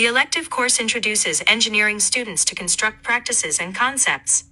The elective course introduces engineering students to construct practices and concepts.